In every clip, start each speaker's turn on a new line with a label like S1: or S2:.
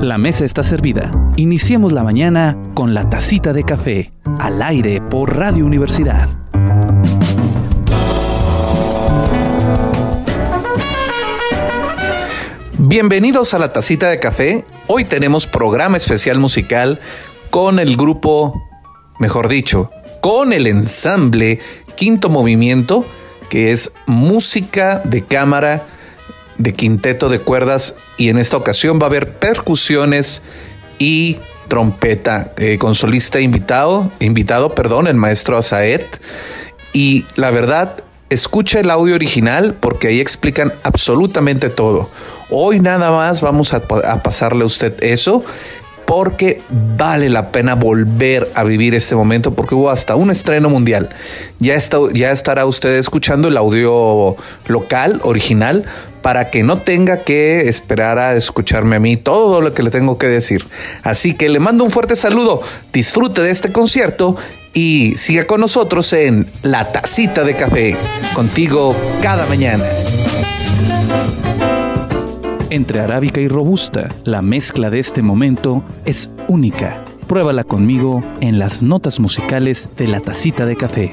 S1: La mesa está servida. Iniciemos la mañana con la tacita de café, al aire por Radio Universidad. Bienvenidos a la tacita de café. Hoy tenemos programa especial musical con el grupo, mejor dicho, con el ensamble Quinto Movimiento, que es música de cámara de quinteto de cuerdas y en esta ocasión va a haber percusiones y trompeta eh, con solista invitado, invitado, perdón, el maestro Asaet. Y la verdad, escucha el audio original porque ahí explican absolutamente todo. Hoy nada más vamos a, a pasarle a usted eso porque vale la pena volver a vivir este momento porque hubo hasta un estreno mundial. Ya, está, ya estará usted escuchando el audio local, original, para que no tenga que esperar a escucharme a mí todo lo que le tengo que decir. Así que le mando un fuerte saludo, disfrute de este concierto y siga con nosotros en La Tacita de Café, contigo cada mañana. Entre arábica y robusta, la mezcla de este momento es única. Pruébala conmigo en las notas musicales de la tacita de café.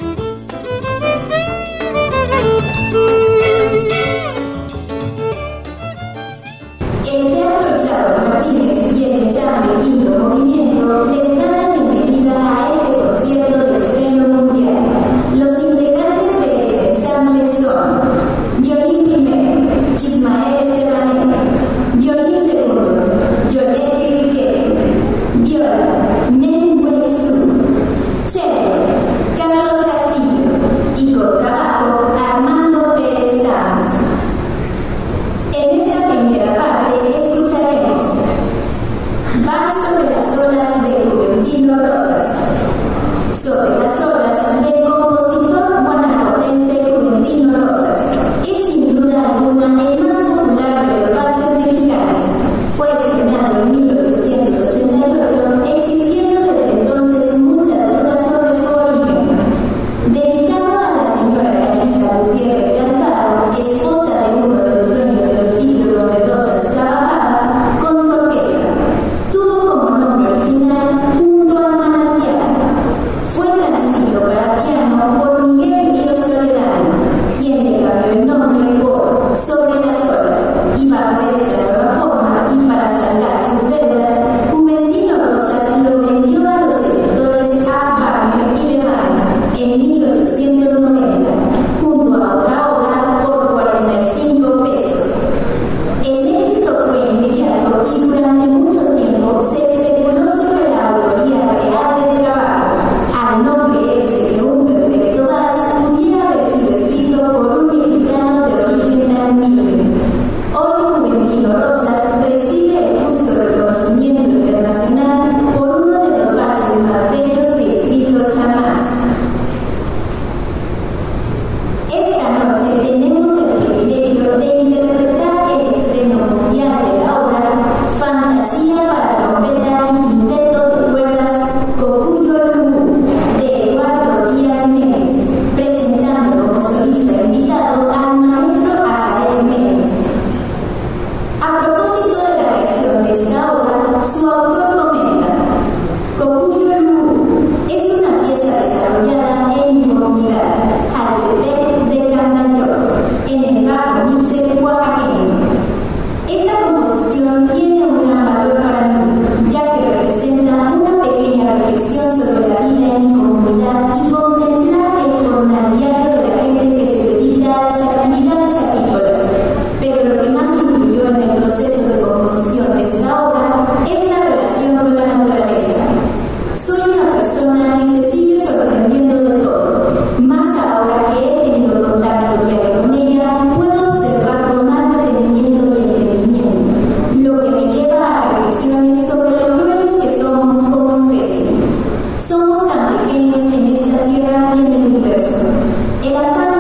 S2: In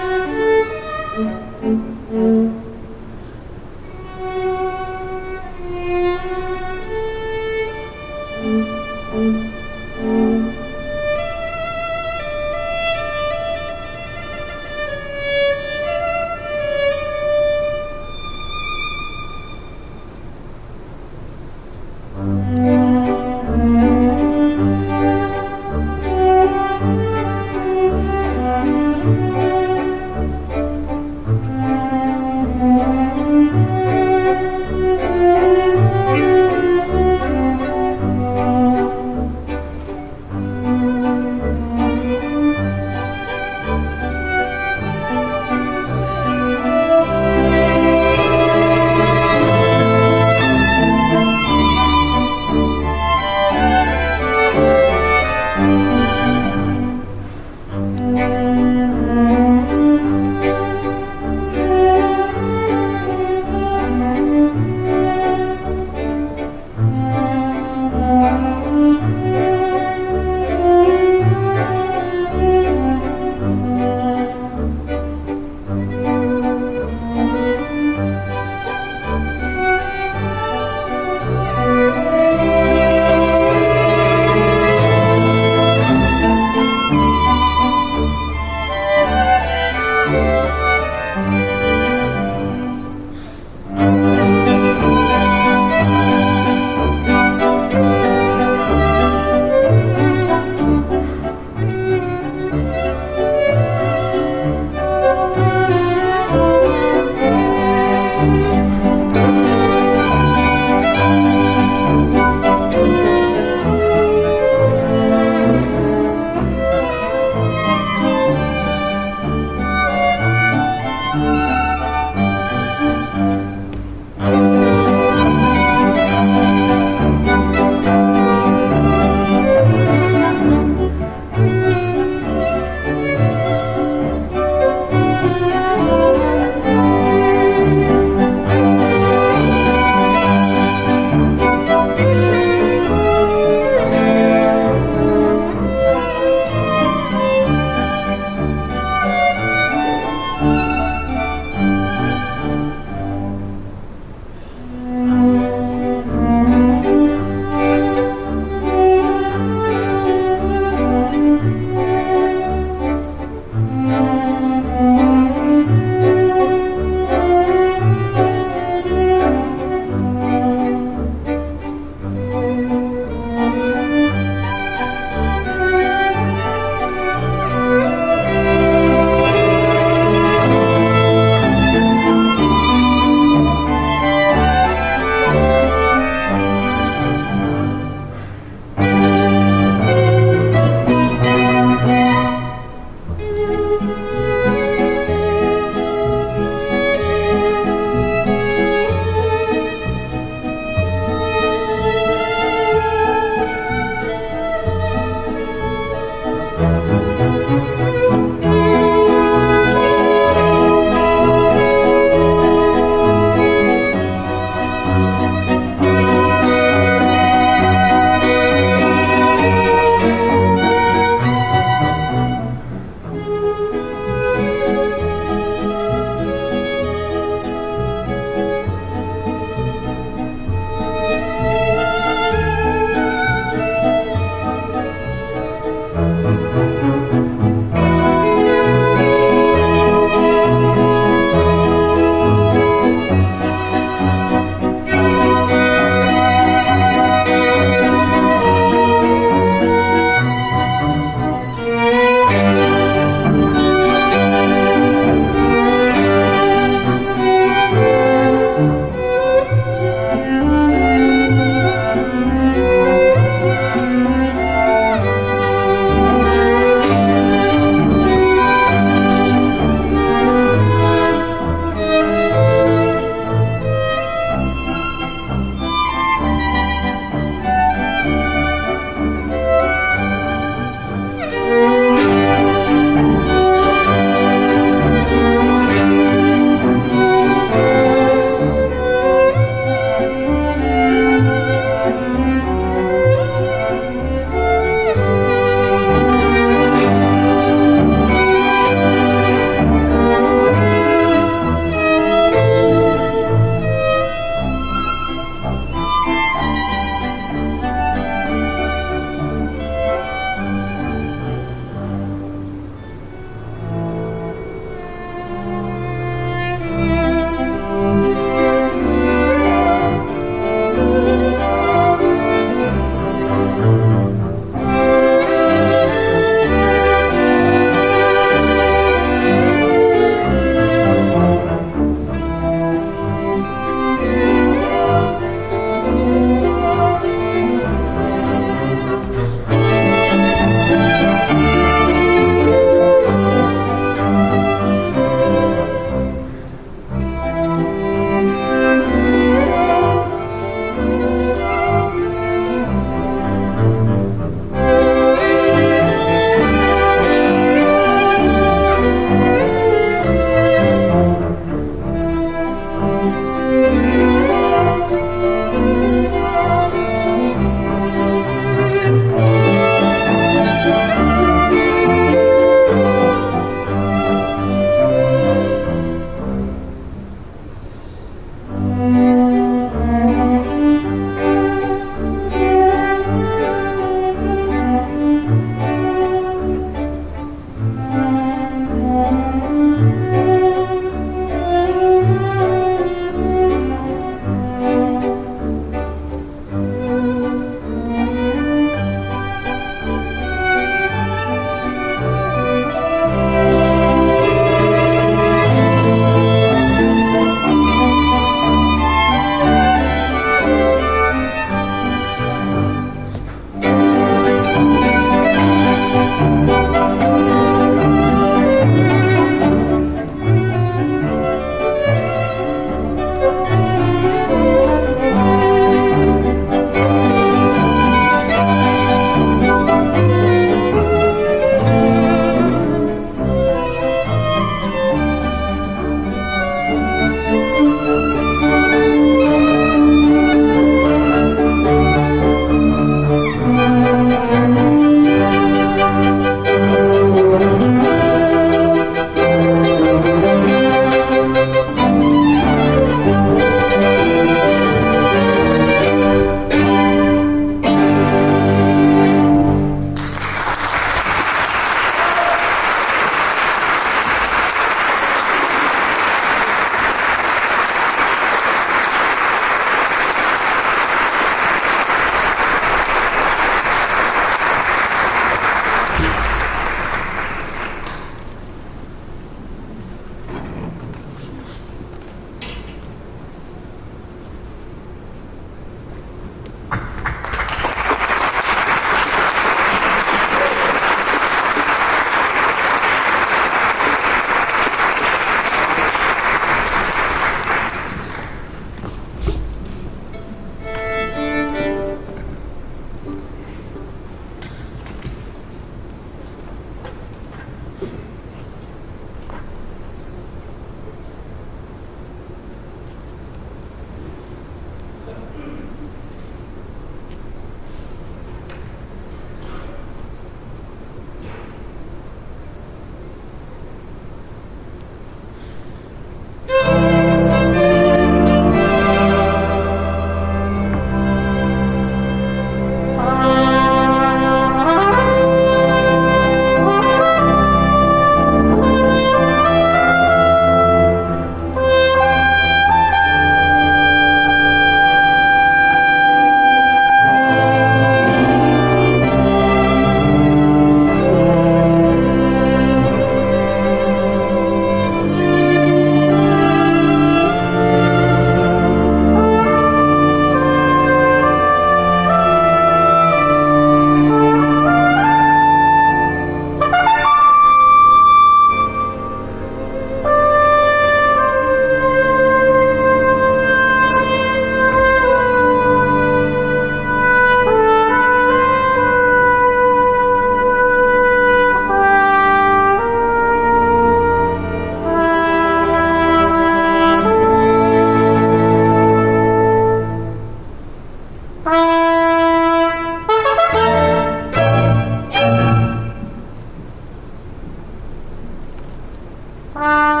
S2: Uh...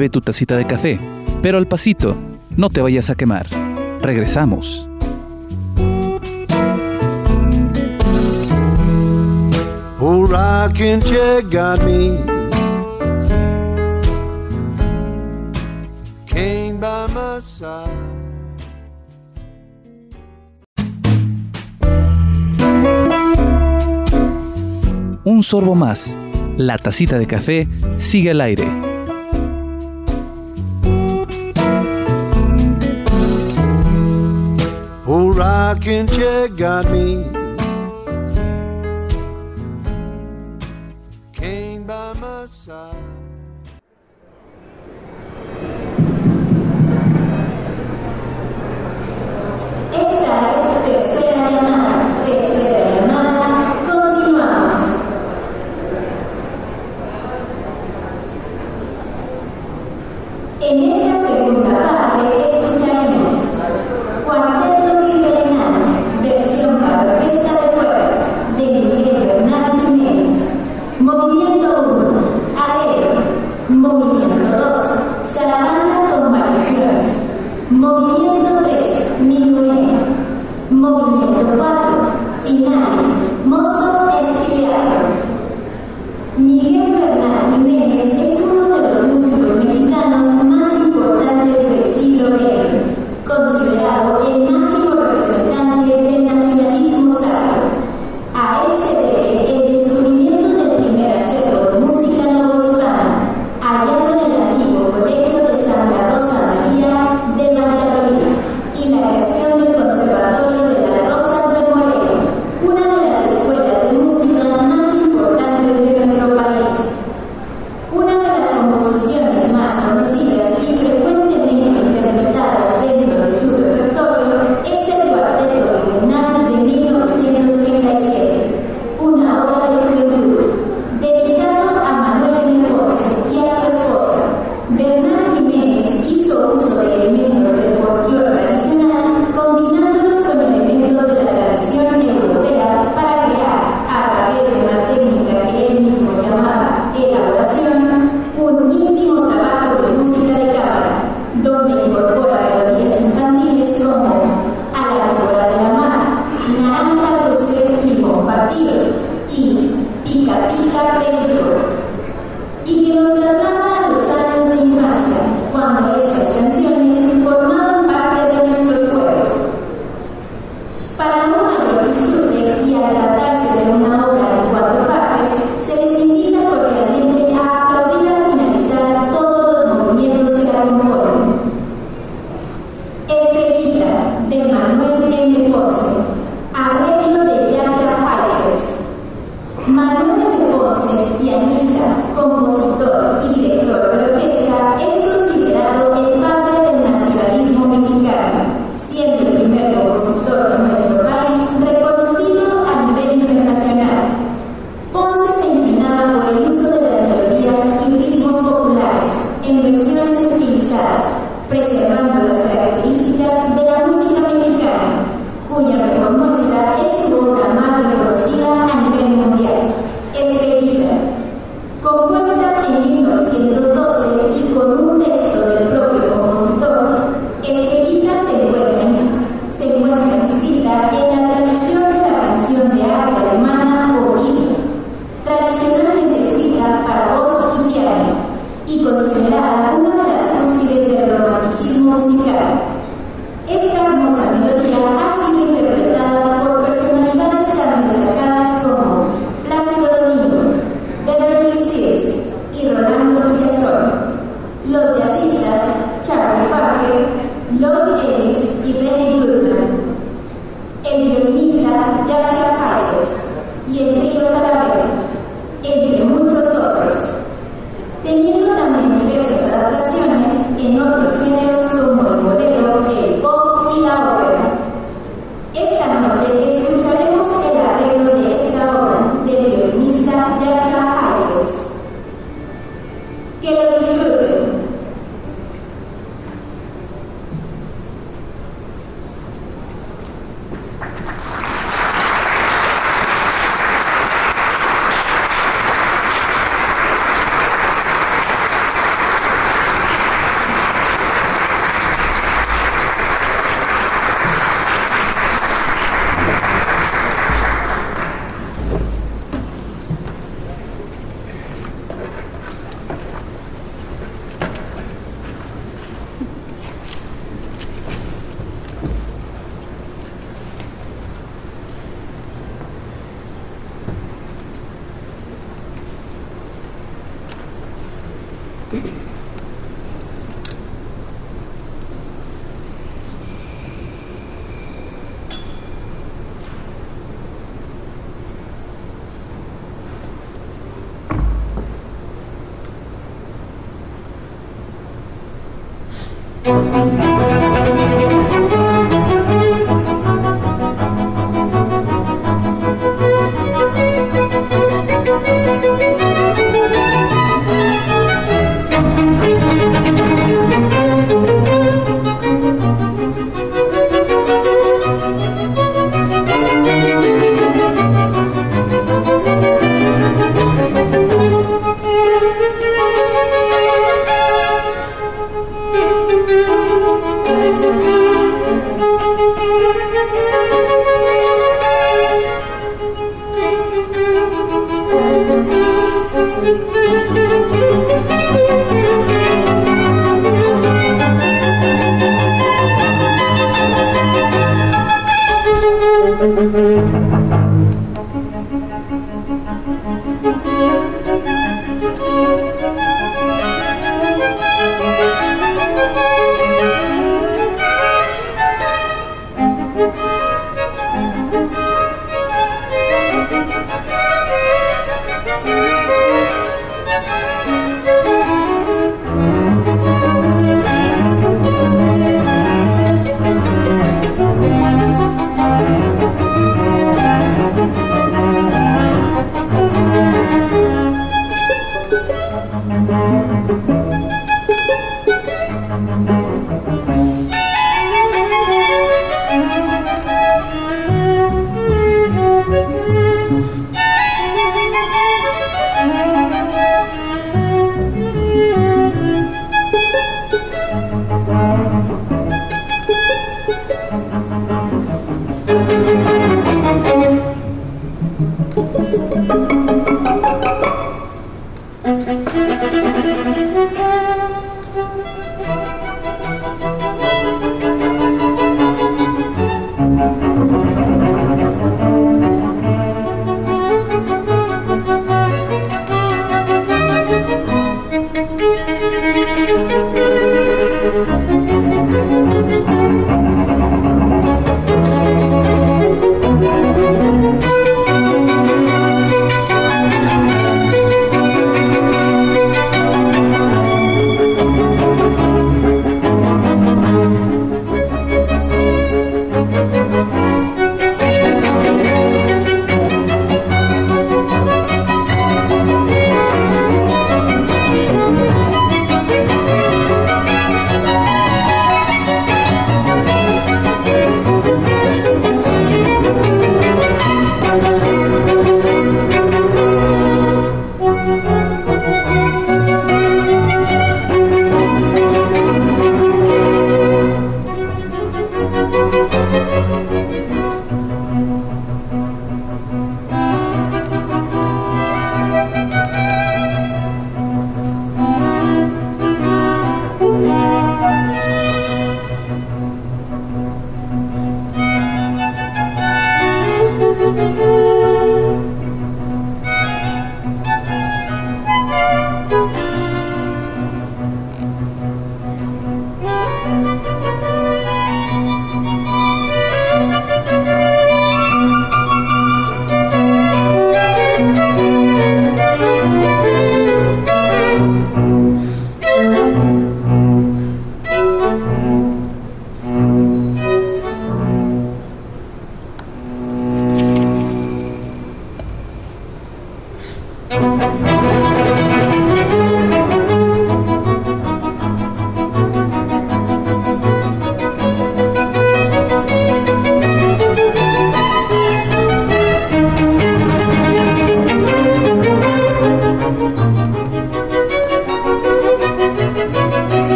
S1: Bebe tu tacita de café, pero al pasito, no te vayas a quemar. Regresamos. Un sorbo más. La tacita de café sigue al aire. Rocking chair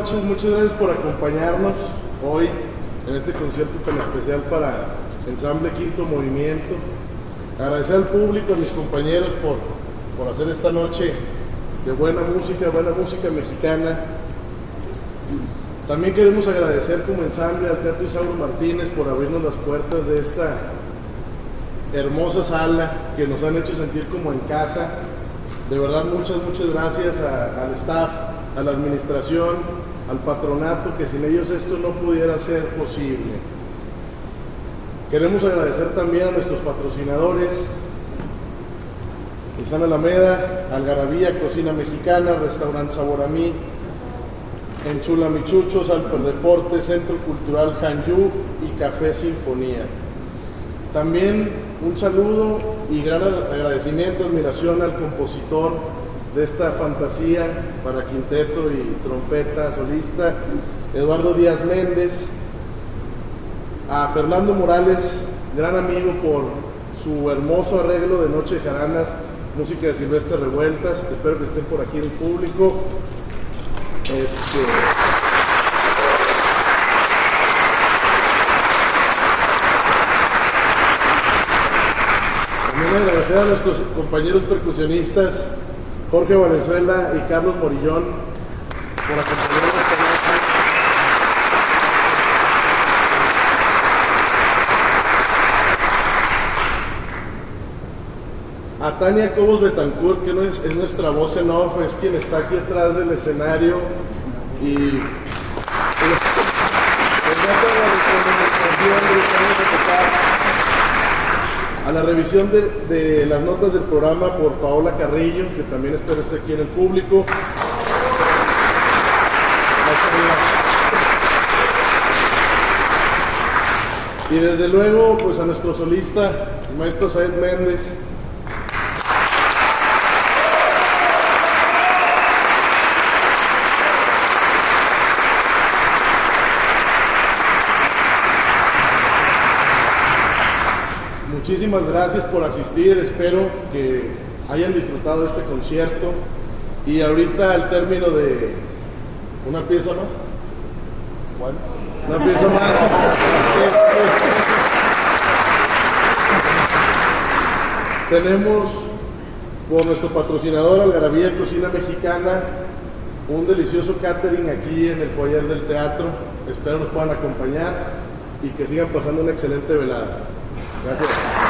S2: noches. Muchas gracias por acompañarnos hoy en este concierto tan especial para Ensamble Quinto Movimiento. Agradecer al público, a mis compañeros por, por hacer esta noche de buena música, buena música mexicana. También queremos agradecer como ensamble al Teatro Isauro Martínez por abrirnos las puertas de esta hermosa sala que nos han hecho sentir como en casa. De verdad, muchas, muchas gracias al staff, a la administración, al patronato, que sin ellos esto no pudiera ser posible. Queremos agradecer también a nuestros patrocinadores, San Alameda, Algarabía, Cocina Mexicana, Restaurante Sabor a Mí, Alper Deportes, Centro Cultural Hanyu y Café Sinfonía. También un saludo y gran agradecimiento, admiración al compositor de esta fantasía para quinteto y trompeta solista, Eduardo Díaz Méndez, a Fernando Morales, gran amigo por su hermoso arreglo de Noche de Jaranas, música de Silvestre Revueltas, espero que estén por aquí en el público. Este, agradecer a nuestros compañeros percusionistas Jorge Valenzuela y Carlos Morillón por acompañarnos. A Tania Cobos Betancourt, que es nuestra voz en off, es quien está aquí atrás del escenario y a la revisión de, de, las notas del programa por Paola Carrillo, que también espero esté aquí en el público. Y desde luego, pues a nuestro solista, maestro Saed Méndez, muchísimas gracias por asistir, espero que hayan disfrutado este concierto. Y ahorita al término de una pieza más, bueno, una pieza más, tenemos por nuestro patrocinador Algarabía Cocina Mexicana un delicioso catering aquí en el foyer del teatro, espero nos puedan acompañar y que sigan pasando una excelente velada. Gracias.